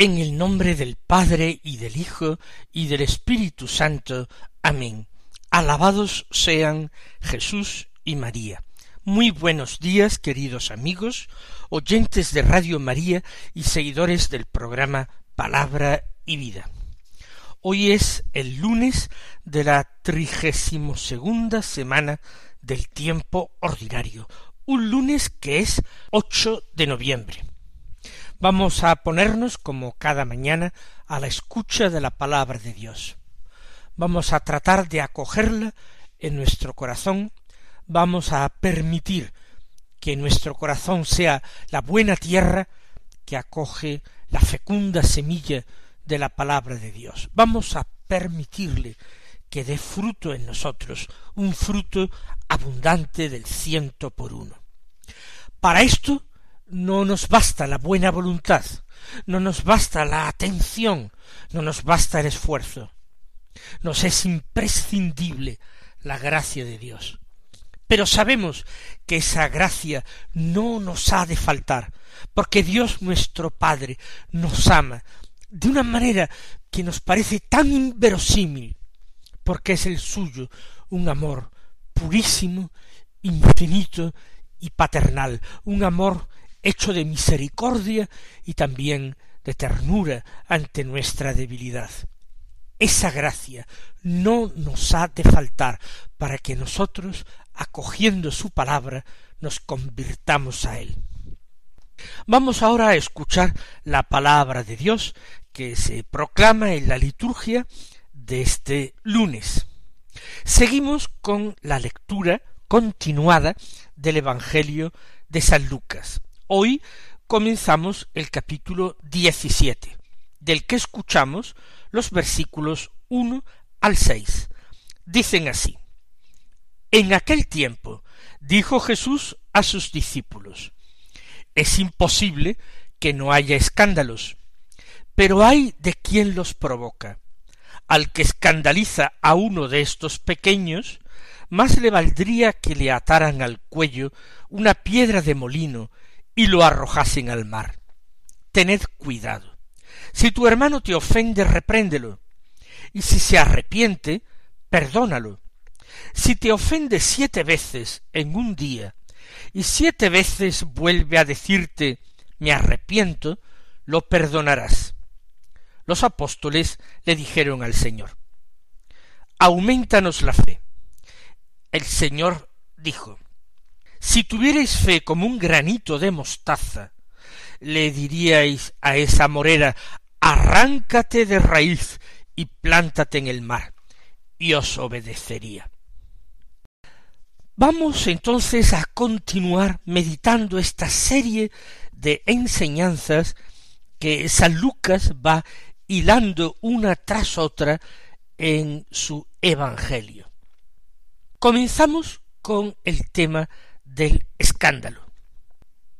En el nombre del Padre y del Hijo y del Espíritu Santo. Amén. Alabados sean Jesús y María. Muy buenos días, queridos amigos, oyentes de Radio María y seguidores del programa Palabra y Vida. Hoy es el lunes de la trigésimo segunda semana del tiempo ordinario, un lunes que es 8 de noviembre. Vamos a ponernos, como cada mañana, a la escucha de la palabra de Dios. Vamos a tratar de acogerla en nuestro corazón, vamos a permitir que nuestro corazón sea la buena tierra que acoge la fecunda semilla de la palabra de Dios. Vamos a permitirle que dé fruto en nosotros, un fruto abundante del ciento por uno. Para esto no nos basta la buena voluntad, no nos basta la atención, no nos basta el esfuerzo. Nos es imprescindible la gracia de Dios. Pero sabemos que esa gracia no nos ha de faltar, porque Dios nuestro Padre nos ama de una manera que nos parece tan inverosímil, porque es el suyo un amor purísimo, infinito y paternal, un amor hecho de misericordia y también de ternura ante nuestra debilidad. Esa gracia no nos ha de faltar para que nosotros, acogiendo su palabra, nos convirtamos a él. Vamos ahora a escuchar la palabra de Dios que se proclama en la liturgia de este lunes. Seguimos con la lectura continuada del Evangelio de San Lucas. Hoy comenzamos el capítulo diecisiete, del que escuchamos los versículos uno al seis. Dicen así En aquel tiempo dijo Jesús a sus discípulos Es imposible que no haya escándalos, pero hay de quien los provoca. Al que escandaliza a uno de estos pequeños, más le valdría que le ataran al cuello una piedra de molino y lo arrojasen al mar. Tened cuidado. Si tu hermano te ofende, repréndelo, y si se arrepiente, perdónalo. Si te ofende siete veces en un día, y siete veces vuelve a decirte me arrepiento, lo perdonarás. Los apóstoles le dijeron al Señor Aumentanos la fe. El Señor dijo si tuvierais fe como un granito de mostaza, le diríais a esa morera arráncate de raíz y plántate en el mar, y os obedecería. Vamos entonces a continuar meditando esta serie de enseñanzas que San Lucas va hilando una tras otra en su Evangelio. Comenzamos con el tema del escándalo.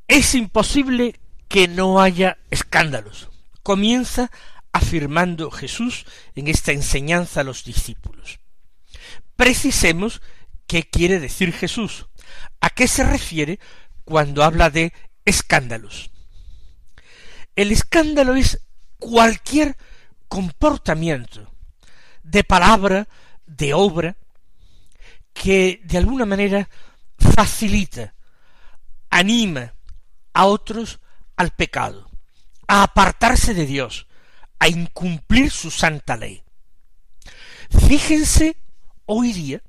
Es imposible que no haya escándalos. Comienza afirmando Jesús en esta enseñanza a los discípulos. Precisemos qué quiere decir Jesús, a qué se refiere cuando habla de escándalos. El escándalo es cualquier comportamiento de palabra, de obra, que de alguna manera facilita, anima a otros al pecado, a apartarse de Dios, a incumplir su santa ley. Fíjense hoy día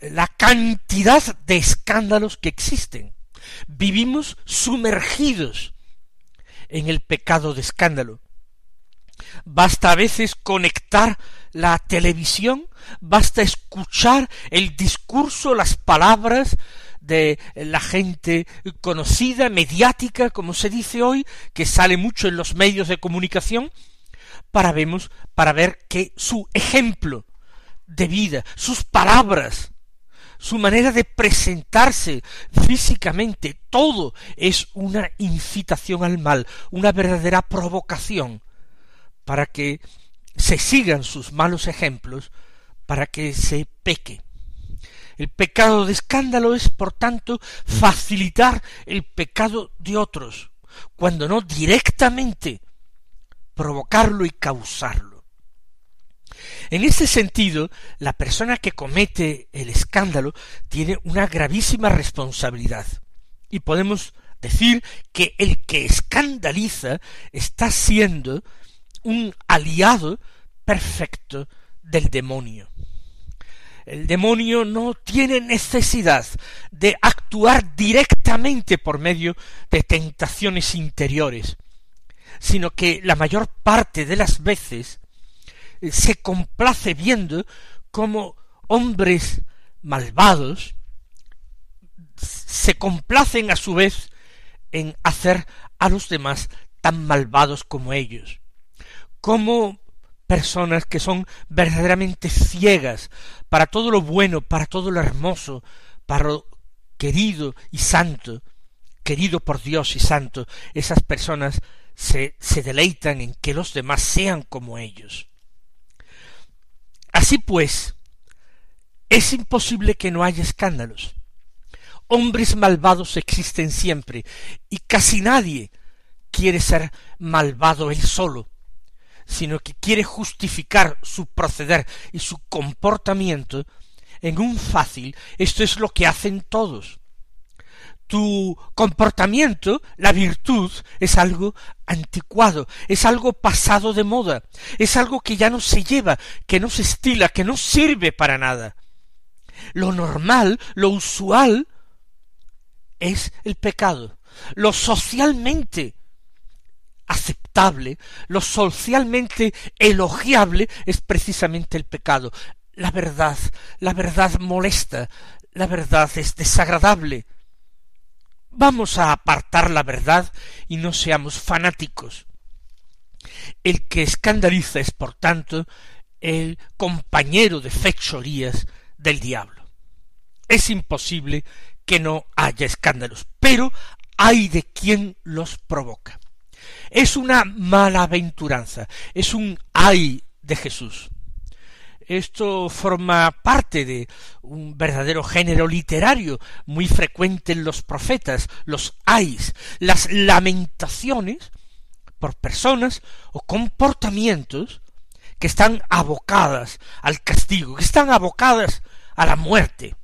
la cantidad de escándalos que existen. Vivimos sumergidos en el pecado de escándalo. Basta a veces conectar la televisión, basta escuchar el discurso, las palabras de la gente conocida, mediática, como se dice hoy, que sale mucho en los medios de comunicación, para vemos, para ver que su ejemplo de vida, sus palabras, su manera de presentarse físicamente, todo es una incitación al mal, una verdadera provocación para que se sigan sus malos ejemplos, para que se peque. El pecado de escándalo es, por tanto, facilitar el pecado de otros, cuando no directamente provocarlo y causarlo. En este sentido, la persona que comete el escándalo tiene una gravísima responsabilidad. Y podemos decir que el que escandaliza está siendo un aliado perfecto del demonio. El demonio no tiene necesidad de actuar directamente por medio de tentaciones interiores, sino que la mayor parte de las veces eh, se complace viendo cómo hombres malvados se complacen a su vez en hacer a los demás tan malvados como ellos, como personas que son verdaderamente ciegas para todo lo bueno, para todo lo hermoso, para lo querido y santo, querido por Dios y santo, esas personas se, se deleitan en que los demás sean como ellos. Así pues, es imposible que no haya escándalos. Hombres malvados existen siempre, y casi nadie quiere ser malvado él solo, sino que quiere justificar su proceder y su comportamiento en un fácil, esto es lo que hacen todos. Tu comportamiento, la virtud, es algo anticuado, es algo pasado de moda, es algo que ya no se lleva, que no se estila, que no sirve para nada. Lo normal, lo usual, es el pecado. Lo socialmente aceptable, lo socialmente elogiable es precisamente el pecado. La verdad, la verdad molesta, la verdad es desagradable. Vamos a apartar la verdad y no seamos fanáticos. El que escandaliza es, por tanto, el compañero de fechorías del diablo. Es imposible que no haya escándalos, pero hay de quien los provoca. Es una malaventuranza, es un ay de Jesús. Esto forma parte de un verdadero género literario muy frecuente en los profetas, los ayes, las lamentaciones por personas o comportamientos que están abocadas al castigo, que están abocadas a la muerte,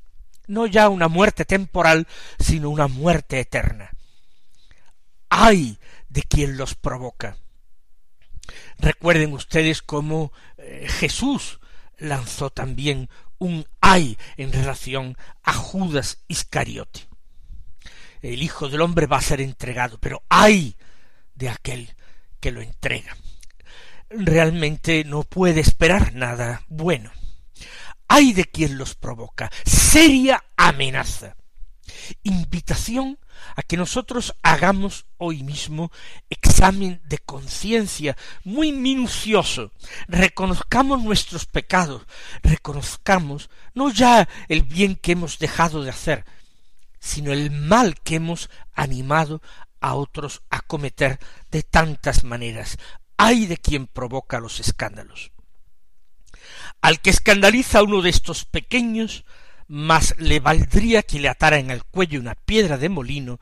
no ya una muerte temporal, sino una muerte eterna. Ay de quien los provoca. Recuerden ustedes cómo eh, Jesús lanzó también un ay en relación a Judas Iscariote. El Hijo del Hombre va a ser entregado, pero ay de aquel que lo entrega. Realmente no puede esperar nada bueno. Ay de quien los provoca. Seria amenaza. Invitación a que nosotros hagamos hoy mismo examen de conciencia muy minucioso, reconozcamos nuestros pecados, reconozcamos no ya el bien que hemos dejado de hacer, sino el mal que hemos animado a otros a cometer de tantas maneras. Ay de quien provoca los escándalos. Al que escandaliza a uno de estos pequeños, mas le valdría que le ataran al cuello una piedra de molino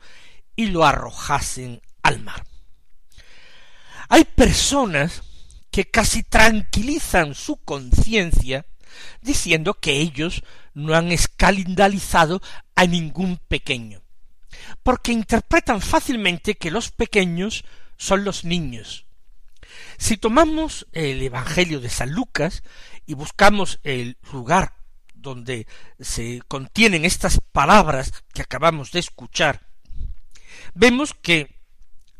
y lo arrojasen al mar. Hay personas que casi tranquilizan su conciencia diciendo que ellos no han escandalizado a ningún pequeño, porque interpretan fácilmente que los pequeños son los niños. Si tomamos el Evangelio de San Lucas y buscamos el lugar donde se contienen estas palabras que acabamos de escuchar, vemos que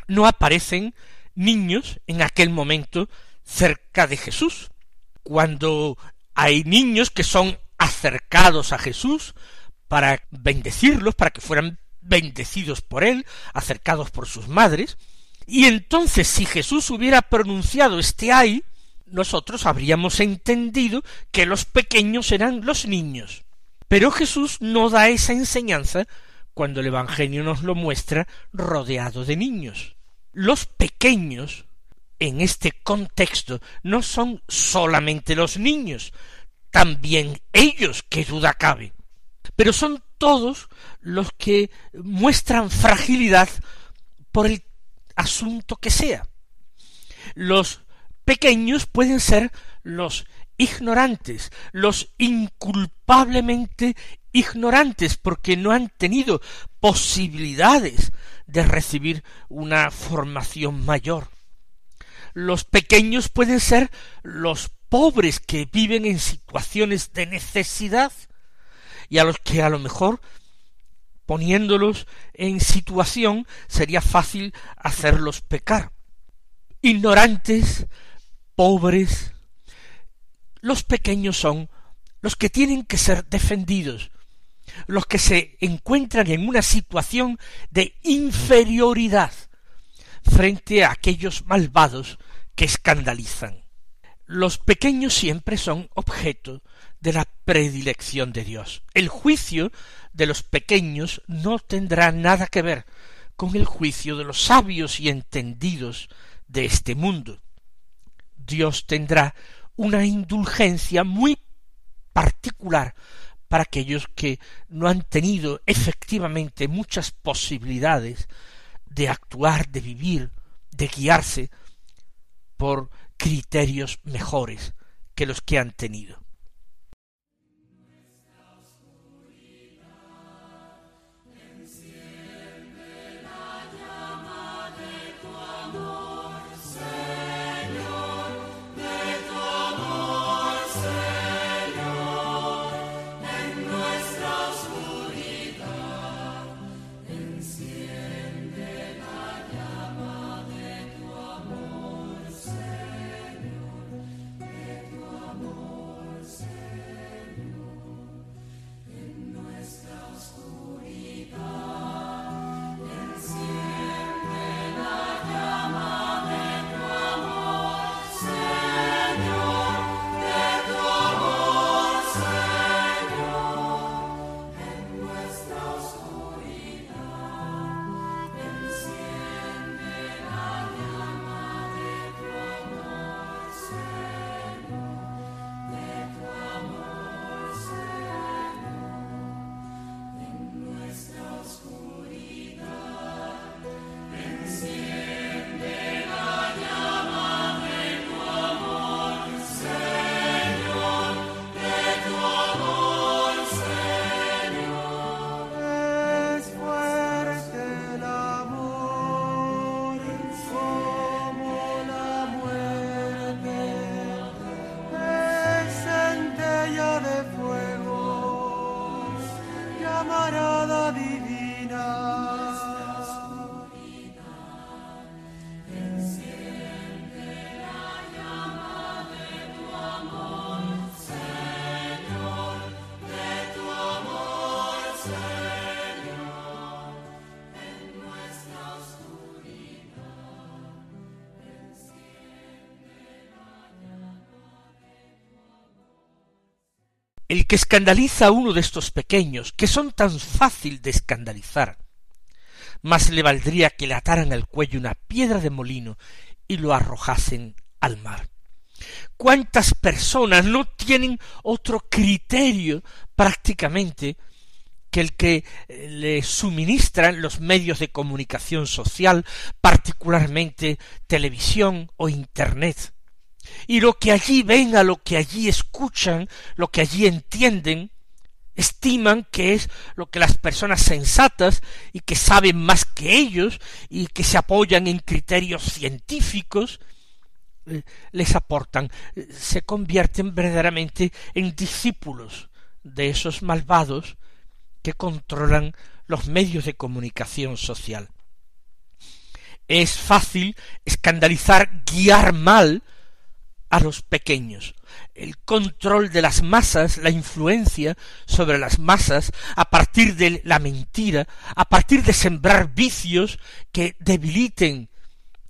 no aparecen niños en aquel momento cerca de Jesús. Cuando hay niños que son acercados a Jesús para bendecirlos, para que fueran bendecidos por él, acercados por sus madres, Y entonces si Jesús hubiera pronunciado este ay, nosotros habríamos entendido que los pequeños eran los niños. Pero Jesús no da esa enseñanza cuando el Evangelio nos lo muestra rodeado de niños. Los pequeños, en este contexto, no son solamente los niños, también ellos, que duda cabe, pero son todos los que muestran fragilidad por el asunto que sea. Los pequeños pueden ser los ignorantes, los inculpablemente ignorantes, porque no han tenido posibilidades de recibir una formación mayor. Los pequeños pueden ser los pobres que viven en situaciones de necesidad y a los que a lo mejor poniéndolos en situación sería fácil hacerlos pecar. Ignorantes, pobres, los pequeños son los que tienen que ser defendidos, los que se encuentran en una situación de inferioridad frente a aquellos malvados que escandalizan. Los pequeños siempre son objeto de la predilección de Dios. El juicio de los pequeños no tendrá nada que ver con el juicio de los sabios y entendidos de este mundo. Dios tendrá una indulgencia muy particular para aquellos que no han tenido efectivamente muchas posibilidades de actuar, de vivir, de guiarse por criterios mejores que los que han tenido. El que escandaliza a uno de estos pequeños, que son tan fácil de escandalizar, más le valdría que le ataran al cuello una piedra de molino y lo arrojasen al mar. ¿Cuántas personas no tienen otro criterio prácticamente que el que eh, le suministran los medios de comunicación social, particularmente televisión o Internet? Y lo que allí ven, a lo que allí escuchan, lo que allí entienden, estiman que es lo que las personas sensatas y que saben más que ellos y que se apoyan en criterios científicos eh, les aportan, se convierten verdaderamente en discípulos de esos malvados que controlan los medios de comunicación social. Es fácil escandalizar, guiar mal a los pequeños. El control de las masas, la influencia sobre las masas a partir de la mentira, a partir de sembrar vicios que debiliten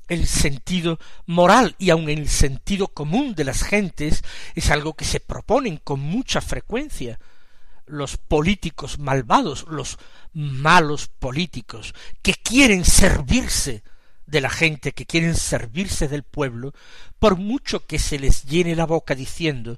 el sentido moral y aun el sentido común de las gentes es algo que se proponen con mucha frecuencia los políticos malvados, los malos políticos, que quieren servirse de la gente, que quieren servirse del pueblo, por mucho que se les llene la boca diciendo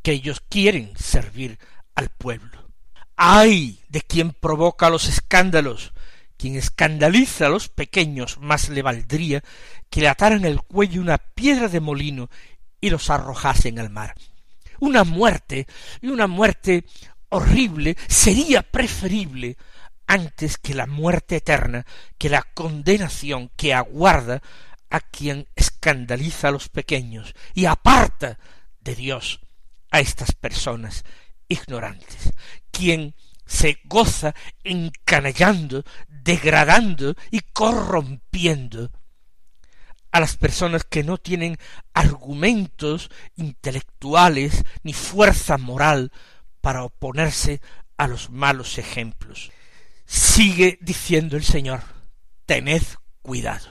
que ellos quieren servir al pueblo. ¡Ay! de quien provoca los escándalos, quien escandaliza a los pequeños más le valdría que le ataran el cuello una piedra de molino y los arrojasen al mar. Una muerte, y una muerte horrible, sería preferible antes que la muerte eterna, que la condenación que aguarda a quien escandaliza a los pequeños y aparta de Dios a estas personas ignorantes, quien se goza encanallando, degradando y corrompiendo a las personas que no tienen argumentos intelectuales ni fuerza moral para oponerse a los malos ejemplos. Sigue diciendo el Señor, tened cuidado.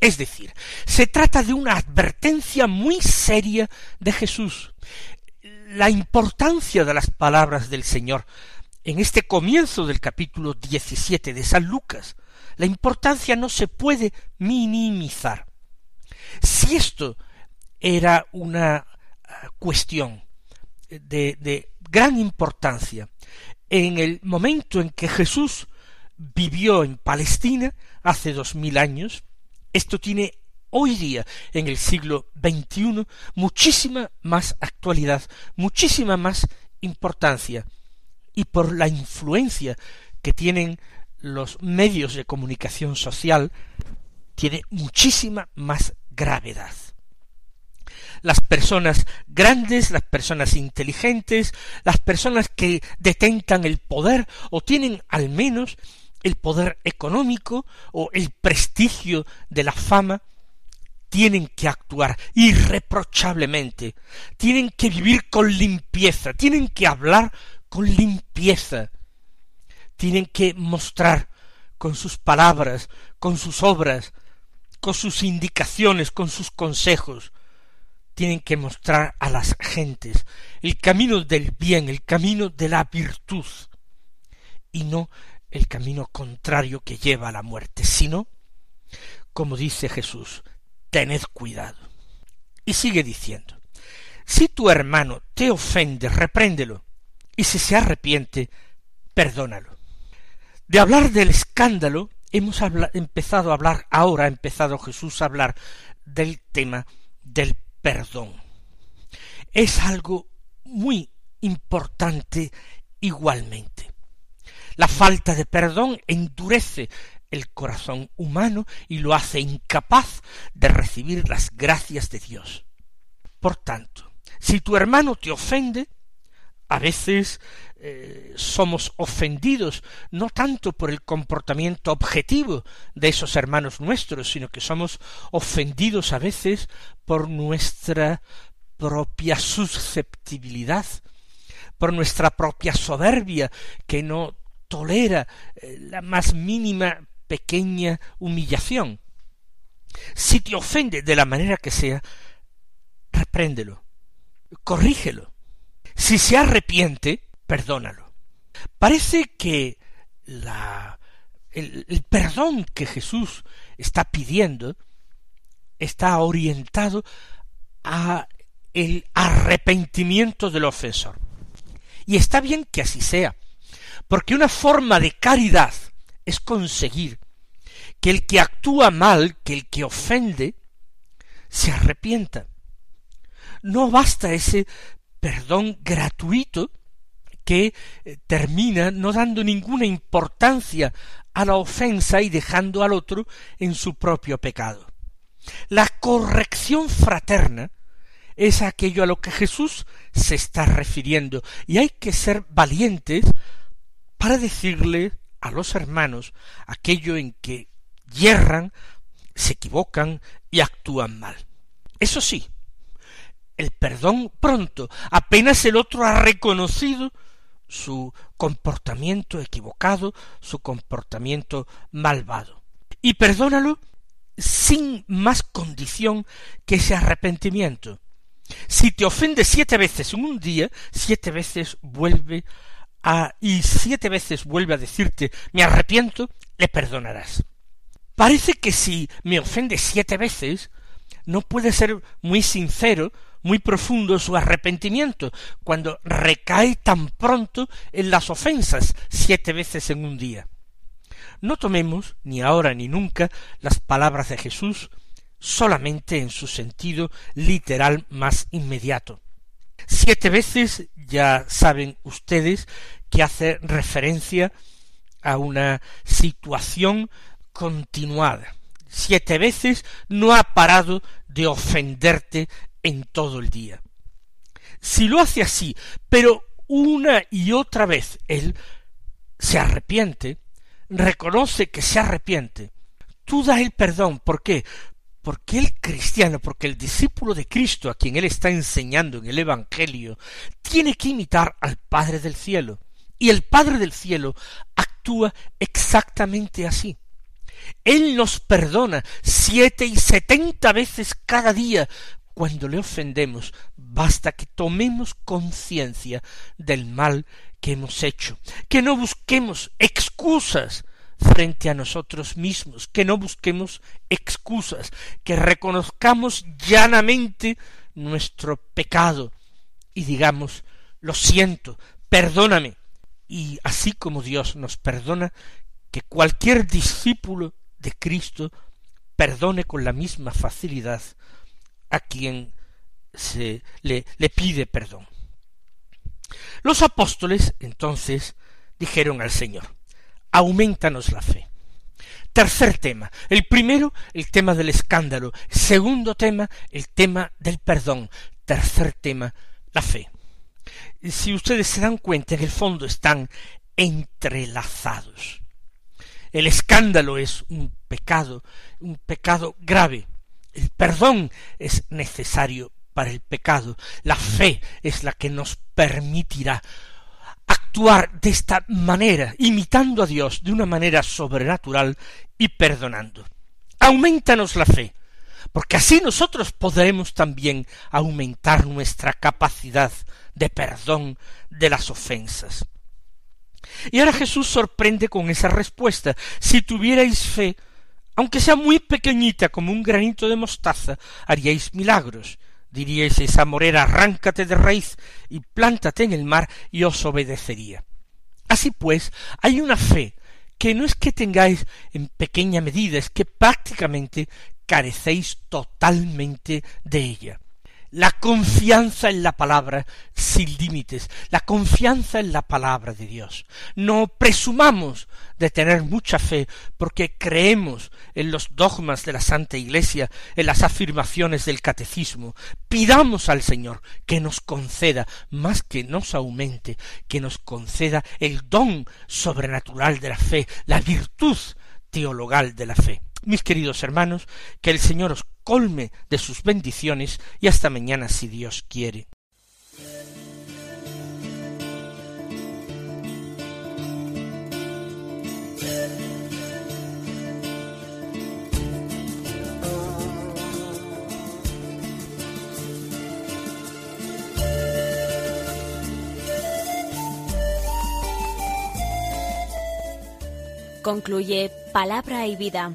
Es decir, se trata de una advertencia muy seria de Jesús. La importancia de las palabras del Señor en este comienzo del capítulo 17 de San Lucas, la importancia no se puede minimizar. Si esto era una ah, cuestión de gran importancia en el momento en que Jesús vivió en Palestina hace dos mil años, esto tiene hoy día, en el siglo XXI, muchísima más actualidad, muchísima más importancia, y por la influencia que tienen los medios de comunicación social, tiene muchísima más gravedad las personas grandes, las personas inteligentes, las personas que detentan el poder o tienen al menos el poder económico o el prestigio de la fama, tienen que actuar irreprochablemente, tienen que vivir con limpieza, tienen que hablar con limpieza, tienen que mostrar con sus palabras, con sus obras, con sus indicaciones, con sus consejos, tienen que mostrar a las gentes el camino del bien, el camino de la virtud, y no el camino contrario que lleva a la muerte, sino, como dice Jesús, tened cuidado. Y sigue diciendo, si tu hermano te ofende, repréndelo, y si se arrepiente, perdónalo. De hablar del escándalo, hemos empezado a hablar, ahora ha empezado Jesús a hablar del tema del perdón. Es algo muy importante igualmente. La falta de perdón endurece el corazón humano y lo hace incapaz de recibir las gracias de Dios. Por tanto, si tu hermano te ofende, a veces eh, somos ofendidos no tanto por el comportamiento objetivo de esos hermanos nuestros, sino que somos ofendidos a veces por nuestra propia susceptibilidad, por nuestra propia soberbia, que no tolera eh, la más mínima pequeña humillación. Si te ofende de la manera que sea, repréndelo, corrígelo, si se arrepiente, perdónalo. Parece que la, el, el perdón que Jesús está pidiendo está orientado a el arrepentimiento del ofensor. Y está bien que así sea, porque una forma de caridad es conseguir que el que actúa mal, que el que ofende, se arrepienta. No basta ese perdón gratuito que eh, termina no dando ninguna importancia a la ofensa y dejando al otro en su propio pecado. La corrección fraterna es aquello a lo que Jesús se está refiriendo y hay que ser valientes para decirle a los hermanos aquello en que yerran, se equivocan y actúan mal. Eso sí, el perdón pronto, apenas el otro ha reconocido su comportamiento equivocado, su comportamiento malvado. Y perdónalo sin más condición que ese arrepentimiento. Si te ofende siete veces en un día, siete veces vuelve a y siete veces vuelve a decirte me arrepiento, le perdonarás. Parece que si me ofende siete veces, no puede ser muy sincero, muy profundo su arrepentimiento, cuando recae tan pronto en las ofensas siete veces en un día. No tomemos, ni ahora ni nunca, las palabras de Jesús solamente en su sentido literal más inmediato. Siete veces ya saben ustedes que hace referencia a una situación continuada. Siete veces no ha parado de ofenderte en todo el día. Si lo hace así, pero una y otra vez él se arrepiente, reconoce que se arrepiente, tú das el perdón. ¿Por qué? Porque el cristiano, porque el discípulo de Cristo a quien él está enseñando en el Evangelio, tiene que imitar al Padre del cielo. Y el Padre del cielo actúa exactamente así. Él nos perdona siete y setenta veces cada día cuando le ofendemos. Basta que tomemos conciencia del mal que hemos hecho, que no busquemos excusas frente a nosotros mismos, que no busquemos excusas, que reconozcamos llanamente nuestro pecado y digamos lo siento, perdóname, y así como Dios nos perdona, que cualquier discípulo de Cristo perdone con la misma facilidad a quien se le, le pide perdón. Los apóstoles entonces dijeron al Señor, aumentanos la fe. Tercer tema. El primero, el tema del escándalo. Segundo tema, el tema del perdón. Tercer tema, la fe si ustedes se dan cuenta, en el fondo están entrelazados. El escándalo es un pecado, un pecado grave. El perdón es necesario para el pecado. La fe es la que nos permitirá actuar de esta manera, imitando a Dios de una manera sobrenatural y perdonando. Aumentanos la fe, porque así nosotros podremos también aumentar nuestra capacidad de perdón de las ofensas. Y ahora Jesús sorprende con esa respuesta. Si tuvierais fe, aunque sea muy pequeñita como un granito de mostaza, haríais milagros. Diríais esa morera, arráncate de raíz y plántate en el mar y os obedecería. Así pues, hay una fe que no es que tengáis en pequeña medida, es que prácticamente carecéis totalmente de ella la confianza en la palabra sin límites, la confianza en la palabra de Dios. No presumamos de tener mucha fe porque creemos en los dogmas de la Santa Iglesia, en las afirmaciones del catecismo. Pidamos al Señor que nos conceda, más que nos aumente, que nos conceda el don sobrenatural de la fe, la virtud teologal de la fe. Mis queridos hermanos, que el Señor colme de sus bendiciones y hasta mañana si Dios quiere. Concluye Palabra y Vida